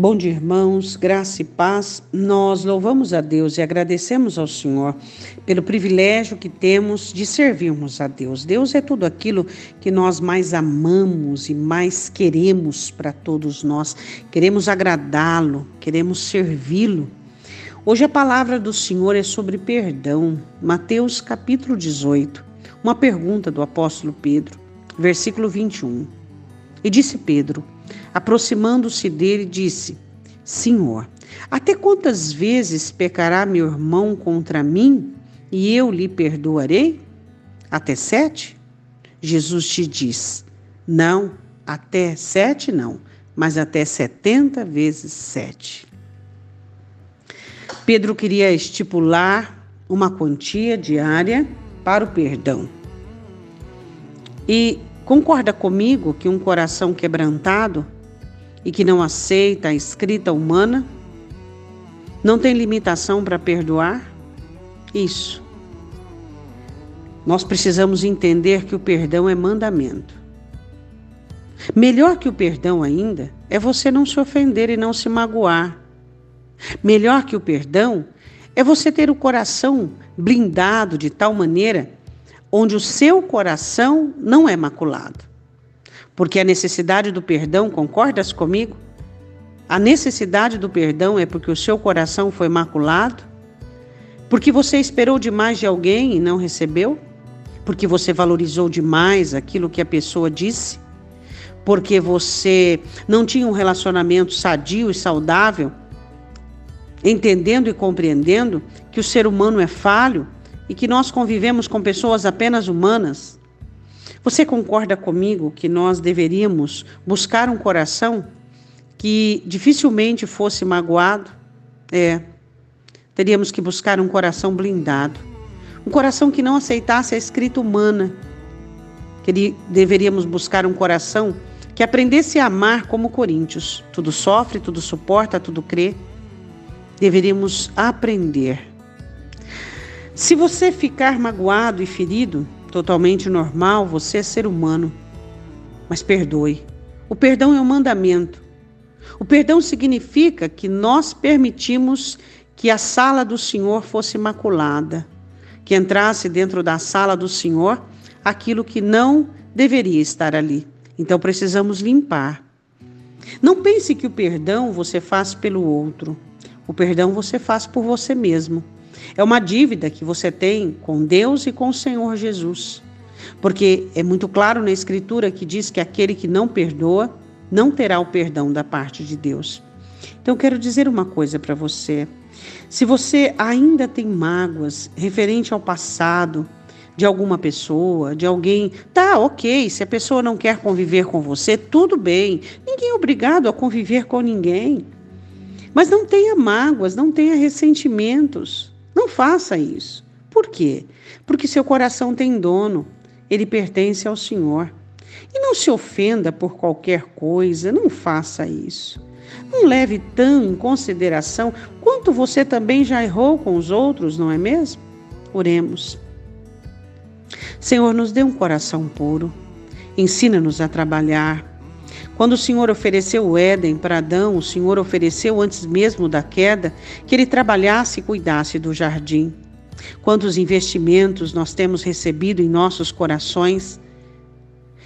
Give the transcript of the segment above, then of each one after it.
Bom dia, irmãos, graça e paz. Nós louvamos a Deus e agradecemos ao Senhor pelo privilégio que temos de servirmos a Deus. Deus é tudo aquilo que nós mais amamos e mais queremos para todos nós. Queremos agradá-lo, queremos servi-lo. Hoje a palavra do Senhor é sobre perdão. Mateus capítulo 18. Uma pergunta do apóstolo Pedro, versículo 21. E disse Pedro: Aproximando-se dele, disse: Senhor, até quantas vezes pecará meu irmão contra mim e eu lhe perdoarei? Até sete? Jesus te diz: Não, até sete não, mas até setenta vezes sete. Pedro queria estipular uma quantia diária para o perdão. E Concorda comigo que um coração quebrantado e que não aceita a escrita humana não tem limitação para perdoar? Isso. Nós precisamos entender que o perdão é mandamento. Melhor que o perdão ainda é você não se ofender e não se magoar. Melhor que o perdão é você ter o coração blindado de tal maneira onde o seu coração não é maculado. Porque a necessidade do perdão, concordas comigo? A necessidade do perdão é porque o seu coração foi maculado? Porque você esperou demais de alguém e não recebeu? Porque você valorizou demais aquilo que a pessoa disse? Porque você não tinha um relacionamento sadio e saudável? Entendendo e compreendendo que o ser humano é falho e que nós convivemos com pessoas apenas humanas, você concorda comigo que nós deveríamos buscar um coração que dificilmente fosse magoado? É. Teríamos que buscar um coração blindado, um coração que não aceitasse a escrita humana. Que deveríamos buscar um coração que aprendesse a amar como Coríntios. Tudo sofre, tudo suporta, tudo crê. Deveríamos aprender se você ficar magoado e ferido, totalmente normal, você é ser humano. Mas perdoe. O perdão é um mandamento. O perdão significa que nós permitimos que a sala do Senhor fosse maculada, que entrasse dentro da sala do Senhor aquilo que não deveria estar ali. Então precisamos limpar. Não pense que o perdão você faz pelo outro. O perdão você faz por você mesmo. É uma dívida que você tem com Deus e com o Senhor Jesus. Porque é muito claro na Escritura que diz que aquele que não perdoa não terá o perdão da parte de Deus. Então, quero dizer uma coisa para você. Se você ainda tem mágoas referente ao passado de alguma pessoa, de alguém, tá ok. Se a pessoa não quer conviver com você, tudo bem. Ninguém é obrigado a conviver com ninguém. Mas não tenha mágoas, não tenha ressentimentos. Faça isso. Por quê? Porque seu coração tem dono, ele pertence ao Senhor. E não se ofenda por qualquer coisa, não faça isso. Não leve tão em consideração quanto você também já errou com os outros, não é mesmo? Oremos. Senhor, nos dê um coração puro. Ensina-nos a trabalhar. Quando o Senhor ofereceu o Éden para Adão, o Senhor ofereceu antes mesmo da queda que ele trabalhasse e cuidasse do jardim. Quantos investimentos nós temos recebido em nossos corações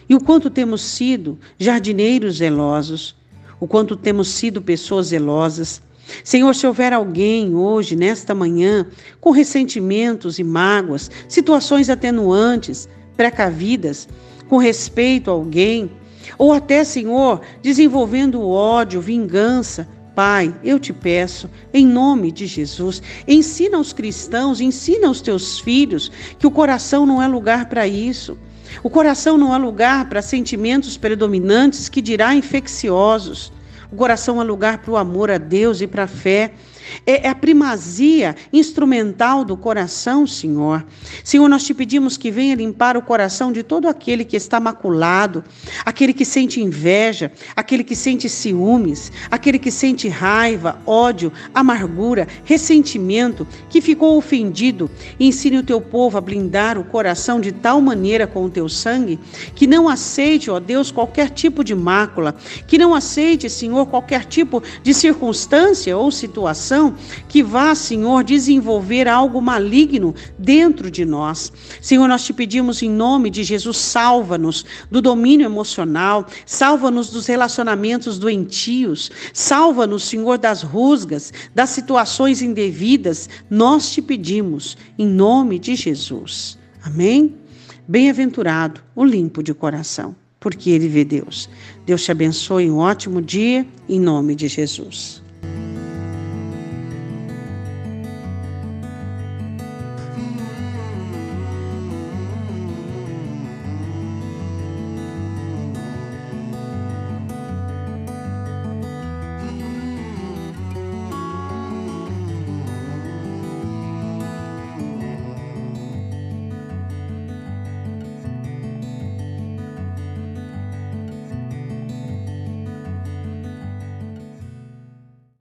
e o quanto temos sido jardineiros zelosos, o quanto temos sido pessoas zelosas. Senhor, se houver alguém hoje, nesta manhã, com ressentimentos e mágoas, situações atenuantes, precavidas, com respeito a alguém, ou até, Senhor, desenvolvendo ódio, vingança. Pai, eu te peço, em nome de Jesus, ensina aos cristãos, ensina aos teus filhos que o coração não é lugar para isso. O coração não é lugar para sentimentos predominantes que dirá infecciosos. O coração é lugar para o amor a Deus e para a fé. É, é a primazia instrumental do coração, Senhor. Senhor, nós te pedimos que venha limpar o coração de todo aquele que está maculado, aquele que sente inveja, aquele que sente ciúmes, aquele que sente raiva, ódio, amargura, ressentimento, que ficou ofendido. Ensine o teu povo a blindar o coração de tal maneira com o teu sangue que não aceite, ó Deus, qualquer tipo de mácula, que não aceite, Senhor, qualquer tipo de circunstância ou situação que vá, Senhor, desenvolver algo maligno dentro de nós. Senhor, nós te pedimos em nome de Jesus, salva-nos do domínio emocional, salva-nos dos relacionamentos doentios, salva-nos, Senhor, das rusgas, das situações indevidas. Nós te pedimos em nome de Jesus. Amém? Bem-aventurado o limpo de coração, porque ele vê Deus. Deus te abençoe, um ótimo dia, em nome de Jesus.